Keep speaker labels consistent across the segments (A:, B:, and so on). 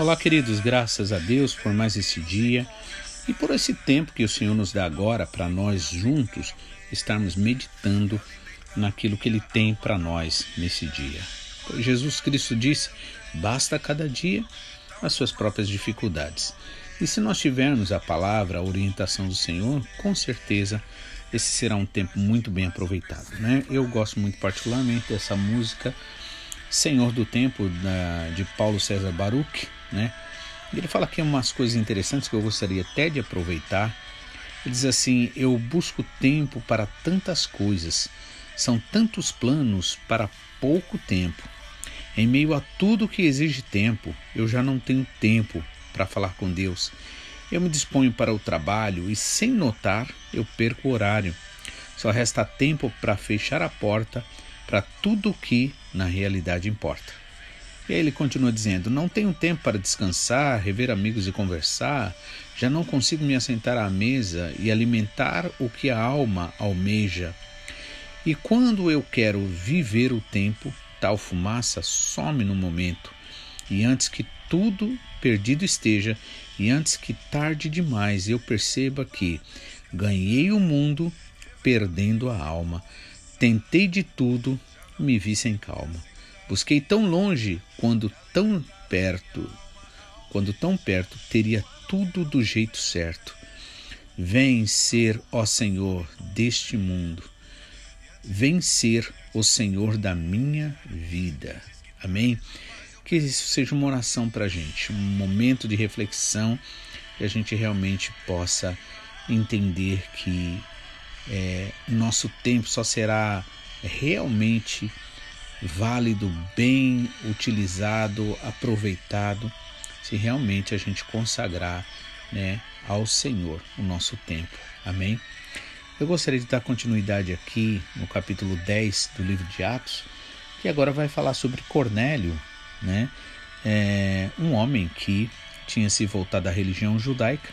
A: Olá, queridos, graças a Deus por mais esse dia e por esse tempo que o Senhor nos dá agora para nós juntos estarmos meditando naquilo que Ele tem para nós nesse dia. Pois Jesus Cristo disse: basta cada dia as suas próprias dificuldades. E se nós tivermos a palavra, a orientação do Senhor, com certeza esse será um tempo muito bem aproveitado. Né? Eu gosto muito particularmente dessa música Senhor do Tempo, da, de Paulo César Baruch. Né? Ele fala aqui umas coisas interessantes que eu gostaria até de aproveitar. Ele diz assim: Eu busco tempo para tantas coisas, são tantos planos para pouco tempo. Em meio a tudo que exige tempo, eu já não tenho tempo para falar com Deus. Eu me disponho para o trabalho e, sem notar, eu perco o horário. Só resta tempo para fechar a porta para tudo o que na realidade importa. E aí ele continua dizendo: Não tenho tempo para descansar, rever amigos e conversar, já não consigo me assentar à mesa e alimentar o que a alma almeja. E quando eu quero viver o tempo, tal fumaça some no momento, e antes que tudo perdido esteja, e antes que tarde demais eu perceba que ganhei o mundo perdendo a alma, tentei de tudo, me vi sem calma. Busquei tão longe quando tão perto, quando tão perto teria tudo do jeito certo. Vem ser, ó Senhor, deste mundo. Vem ser o Senhor da minha vida. Amém? Que isso seja uma oração para a gente, um momento de reflexão que a gente realmente possa entender que é, nosso tempo só será realmente válido, bem utilizado, aproveitado, se realmente a gente consagrar né, ao Senhor o nosso tempo. Amém? Eu gostaria de dar continuidade aqui no capítulo 10 do livro de Atos, que agora vai falar sobre Cornélio, né? É um homem que tinha se voltado à religião judaica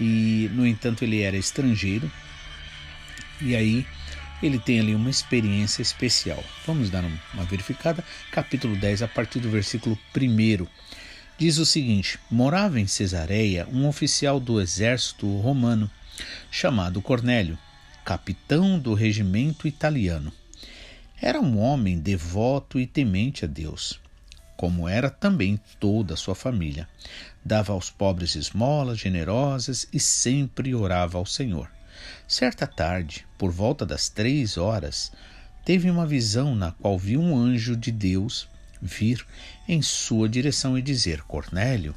A: e, no entanto, ele era estrangeiro. E aí ele tem ali uma experiência especial. Vamos dar uma verificada. Capítulo 10, a partir do versículo 1. Diz o seguinte: Morava em Cesareia um oficial do exército romano, chamado Cornélio, capitão do regimento italiano. Era um homem devoto e temente a Deus, como era também toda a sua família. Dava aos pobres esmolas generosas e sempre orava ao Senhor. Certa tarde, por volta das três horas, teve uma visão na qual viu um anjo de Deus vir em sua direção e dizer: Cornélio.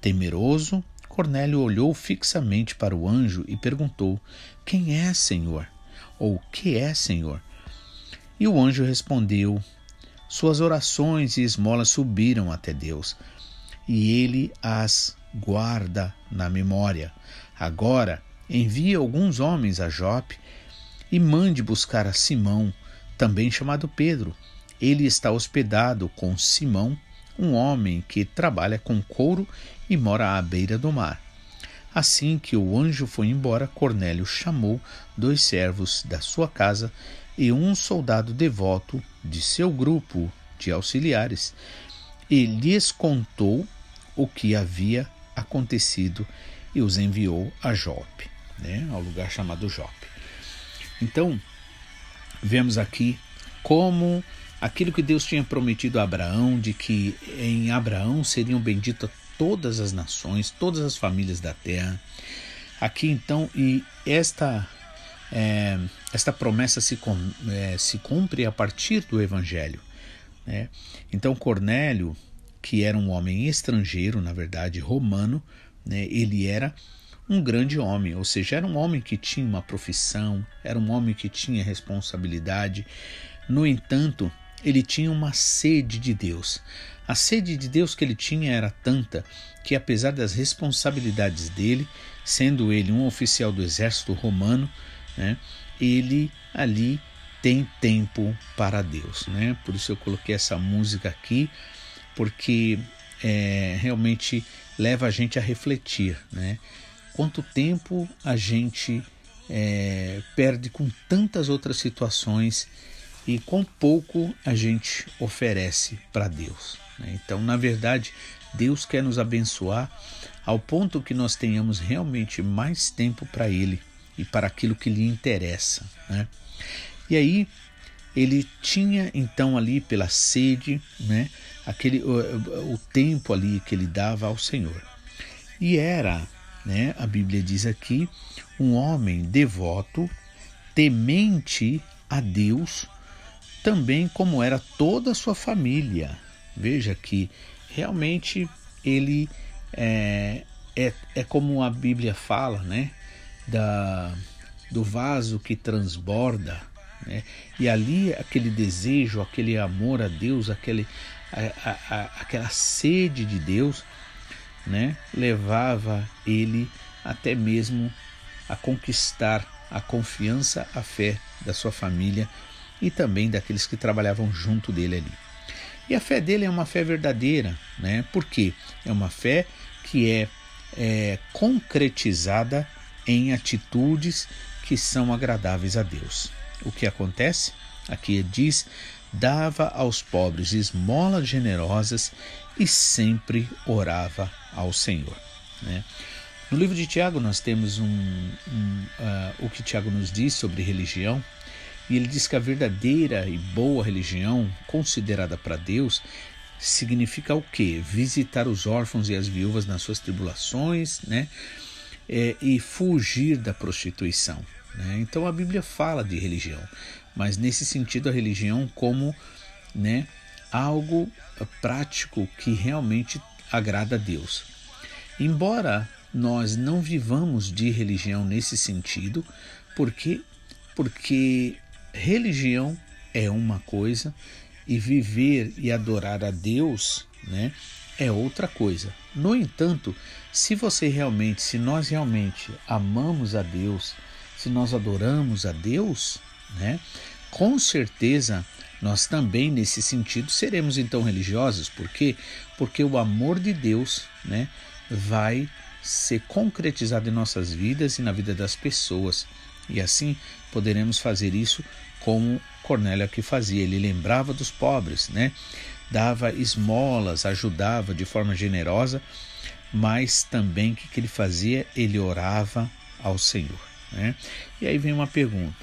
A: Temeroso, Cornélio olhou fixamente para o anjo e perguntou: Quem é, Senhor? Ou que é, Senhor? E o anjo respondeu: Suas orações e esmolas subiram até Deus, e ele as guarda na memória. Agora, envie alguns homens a Jope e mande buscar a Simão, também chamado Pedro. Ele está hospedado com Simão, um homem que trabalha com couro e mora à beira do mar. Assim que o anjo foi embora, Cornélio chamou dois servos da sua casa e um soldado devoto de seu grupo de auxiliares e lhes contou o que havia acontecido e os enviou a Jope né, ao lugar chamado Jope. Então, vemos aqui como aquilo que Deus tinha prometido a Abraão, de que em Abraão seriam benditas todas as nações, todas as famílias da terra. Aqui então, e esta, é, esta promessa se, com, é, se cumpre a partir do Evangelho. Né? Então, Cornélio, que era um homem estrangeiro, na verdade romano, né, ele era um grande homem, ou seja, era um homem que tinha uma profissão, era um homem que tinha responsabilidade. No entanto, ele tinha uma sede de Deus. A sede de Deus que ele tinha era tanta que, apesar das responsabilidades dele, sendo ele um oficial do exército romano, né, ele ali tem tempo para Deus. Né? Por isso eu coloquei essa música aqui, porque é, realmente leva a gente a refletir. Né? Quanto tempo a gente é, perde com tantas outras situações e com pouco a gente oferece para Deus. Né? Então, na verdade, Deus quer nos abençoar ao ponto que nós tenhamos realmente mais tempo para Ele e para aquilo que lhe interessa. Né? E aí ele tinha então ali pela sede, né, aquele o, o tempo ali que ele dava ao Senhor. E era, né, a Bíblia diz aqui, um homem devoto, temente a Deus, também como era toda a sua família. Veja que realmente ele é, é, é como a Bíblia fala, né? Da, do vaso que transborda, né? E ali aquele desejo, aquele amor a Deus, aquele, a, a, a, aquela sede de Deus, né? levava ele até mesmo a conquistar a confiança, a fé da sua família e também daqueles que trabalhavam junto dele ali. E a fé dele é uma fé verdadeira, né? Porque é uma fé que é, é concretizada em atitudes que são agradáveis a Deus. O que acontece? Aqui diz: dava aos pobres esmolas generosas e sempre orava ao Senhor. Né? No livro de Tiago, nós temos um, um uh, o que Tiago nos diz sobre religião, e ele diz que a verdadeira e boa religião, considerada para Deus, significa o quê? Visitar os órfãos e as viúvas nas suas tribulações, né? É, e fugir da prostituição. Né? Então a Bíblia fala de religião, mas nesse sentido a religião como né, algo prático que realmente agrada a Deus. Embora nós não vivamos de religião nesse sentido, porque porque religião é uma coisa e viver e adorar a Deus, né, é outra coisa. No entanto, se você realmente, se nós realmente amamos a Deus, se nós adoramos a Deus, né, com certeza nós também nesse sentido seremos então religiosos, por quê? Porque o amor de Deus, né, vai ser concretizado em nossas vidas e na vida das pessoas. E assim poderemos fazer isso como Cornélio aqui fazia. Ele lembrava dos pobres, né? Dava esmolas, ajudava de forma generosa, mas também o que, que ele fazia? Ele orava ao Senhor. Né? E aí vem uma pergunta: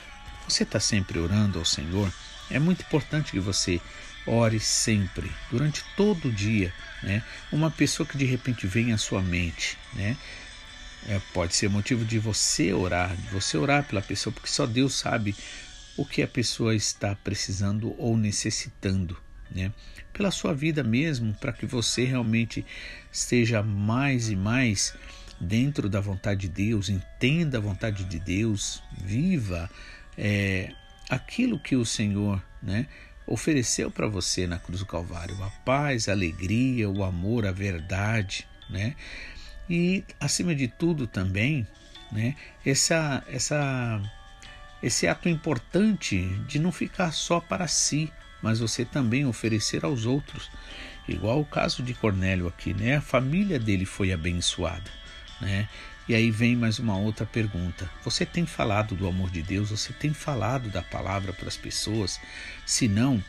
A: você está sempre orando ao Senhor? É muito importante que você ore sempre, durante todo o dia. Né? Uma pessoa que de repente vem à sua mente, né? É, pode ser motivo de você orar, de você orar pela pessoa, porque só Deus sabe o que a pessoa está precisando ou necessitando, né? Pela sua vida mesmo, para que você realmente esteja mais e mais dentro da vontade de Deus, entenda a vontade de Deus, viva é, aquilo que o Senhor né, ofereceu para você na cruz do Calvário: a paz, a alegria, o amor, a verdade, né? E acima de tudo também, né, essa, essa, esse ato importante de não ficar só para si, mas você também oferecer aos outros. Igual o caso de Cornélio aqui, né? A família dele foi abençoada né? E aí vem mais uma outra pergunta. Você tem falado do amor de Deus? Você tem falado da palavra para as pessoas? Se não,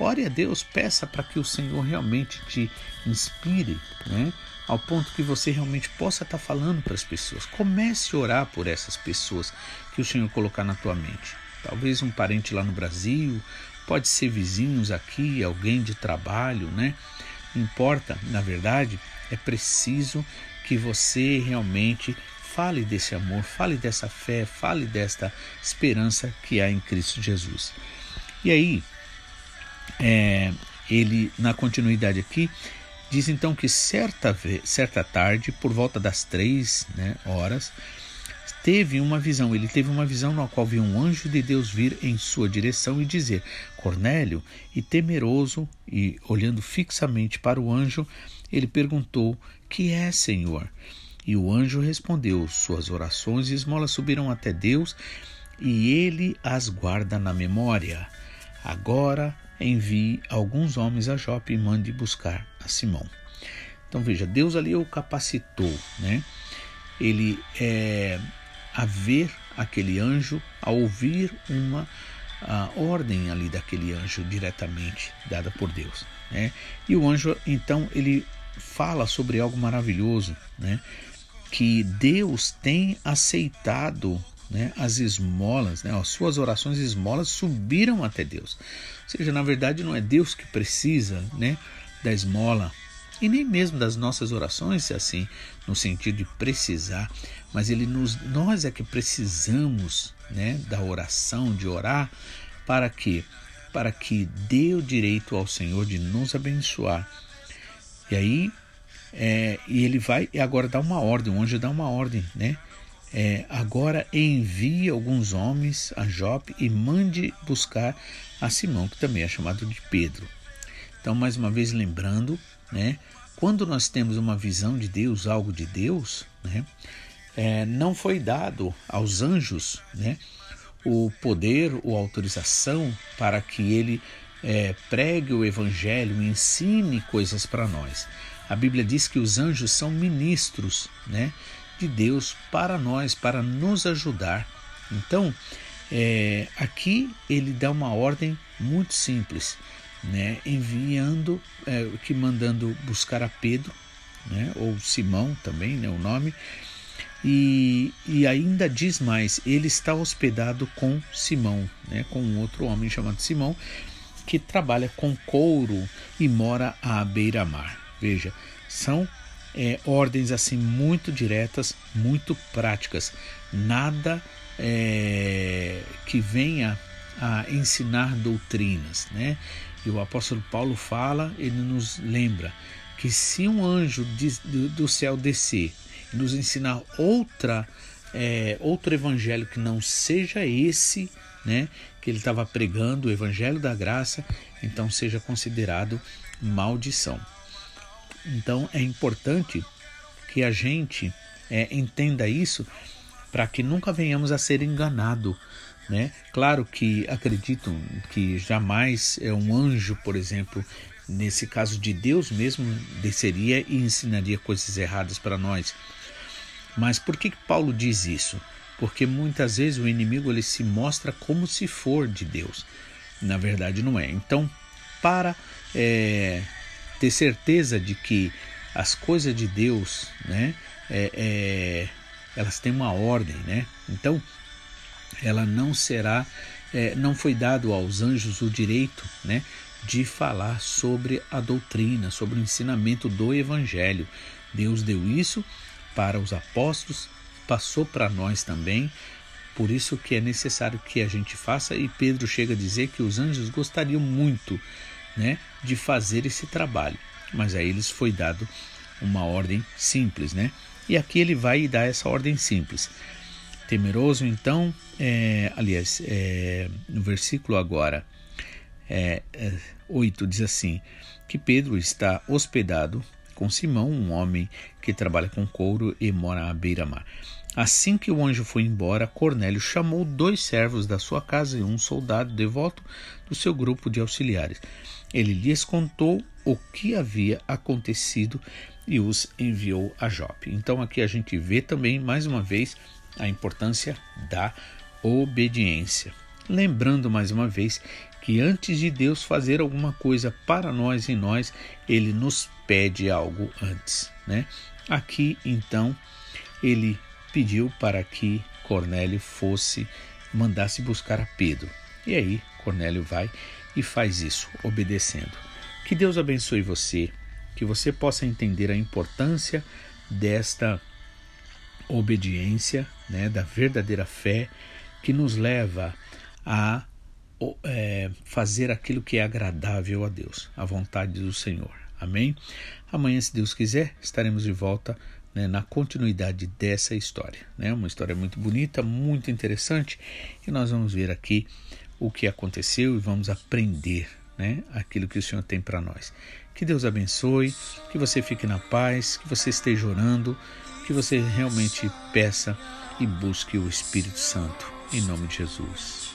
A: ore a Deus, peça para que o Senhor realmente te inspire, né? Ao ponto que você realmente possa estar tá falando para as pessoas. Comece a orar por essas pessoas que o Senhor colocar na tua mente. Talvez um parente lá no Brasil, pode ser vizinhos aqui, alguém de trabalho, né? Não importa, na verdade, é preciso que você realmente fale desse amor, fale dessa fé, fale desta esperança que há em Cristo Jesus. E aí, é, ele, na continuidade aqui, diz então que certa, certa tarde, por volta das três né, horas, teve uma visão. Ele teve uma visão na qual viu um anjo de Deus vir em sua direção e dizer: Cornélio, e temeroso e olhando fixamente para o anjo, ele perguntou: Que é, Senhor? E o anjo respondeu: Suas orações e esmolas subiram até Deus e ele as guarda na memória. Agora envie alguns homens a Jope e mande buscar a Simão. Então veja, Deus ali o capacitou, né? Ele é, a ver aquele anjo a ouvir uma a ordem ali daquele anjo diretamente dada por Deus. Né? E o anjo então ele fala sobre algo maravilhoso, né? que Deus tem aceitado né, as esmolas, né, as suas orações esmolas subiram até Deus. Ou seja, na verdade não é Deus que precisa né, da esmola e nem mesmo das nossas orações, assim, no sentido de precisar, mas ele nos, nós é que precisamos né, da oração, de orar, para que para que dê o direito ao Senhor de nos abençoar. E aí, é, e ele vai e agora dá uma ordem, o anjo dá uma ordem, né? É, agora envie alguns homens a Jope e mande buscar a Simão, que também é chamado de Pedro. Então, mais uma vez lembrando, né? Quando nós temos uma visão de Deus, algo de Deus, né? É, não foi dado aos anjos, né? o poder ou autorização para que ele é, pregue o evangelho, ensine coisas para nós. A Bíblia diz que os anjos são ministros, né, de Deus para nós, para nos ajudar. Então, é, aqui ele dá uma ordem muito simples, né, enviando, é, que mandando buscar a Pedro, né, ou Simão também, né, o nome, e, e ainda diz mais: ele está hospedado com Simão, né, com um outro homem chamado Simão, que trabalha com couro e mora à beira-mar. Veja, são é, ordens assim muito diretas, muito práticas, nada é, que venha a ensinar doutrinas, né? E o apóstolo Paulo fala, ele nos lembra que se um anjo de, do, do céu descer nos ensinar outra é, outro evangelho que não seja esse, né, que ele estava pregando, o evangelho da graça, então seja considerado maldição. Então é importante que a gente é, entenda isso para que nunca venhamos a ser enganado. Né? Claro que acredito que jamais é um anjo, por exemplo, nesse caso de Deus mesmo, desceria e ensinaria coisas erradas para nós. Mas por que Paulo diz isso? Porque muitas vezes o inimigo ele se mostra como se for de Deus. Na verdade, não é. Então, para é, ter certeza de que as coisas de Deus, né, é, é, elas têm uma ordem, né? Então, ela não será, é, não foi dado aos anjos o direito, né, de falar sobre a doutrina, sobre o ensinamento do Evangelho. Deus deu isso para os apóstolos, passou para nós também. Por isso que é necessário que a gente faça e Pedro chega a dizer que os anjos gostariam muito, né, de fazer esse trabalho, mas a eles foi dado uma ordem simples, né? E aqui ele vai dar essa ordem simples. Temeroso, então, é, aliás, é, no versículo agora é, 8 é, diz assim: que Pedro está hospedado com Simão, um homem que trabalha com couro e mora à beira-mar. Assim que o anjo foi embora, Cornélio chamou dois servos da sua casa e um soldado devoto do seu grupo de auxiliares. Ele lhes contou o que havia acontecido e os enviou a Jope. Então aqui a gente vê também mais uma vez a importância da obediência. Lembrando mais uma vez que antes de Deus fazer alguma coisa para nós e nós, ele nos pede algo antes, né? Aqui então ele pediu para que Cornélio fosse mandasse buscar a Pedro. E aí Cornélio vai e faz isso, obedecendo. Que Deus abençoe você, que você possa entender a importância desta obediência, né, da verdadeira fé que nos leva a é, fazer aquilo que é agradável a Deus, a vontade do Senhor. Amém? Amanhã, se Deus quiser, estaremos de volta né, na continuidade dessa história. Né? Uma história muito bonita, muito interessante, e nós vamos ver aqui o que aconteceu e vamos aprender né, aquilo que o Senhor tem para nós. Que Deus abençoe, que você fique na paz, que você esteja orando, que você realmente peça e busque o Espírito Santo. Em nome de Jesus.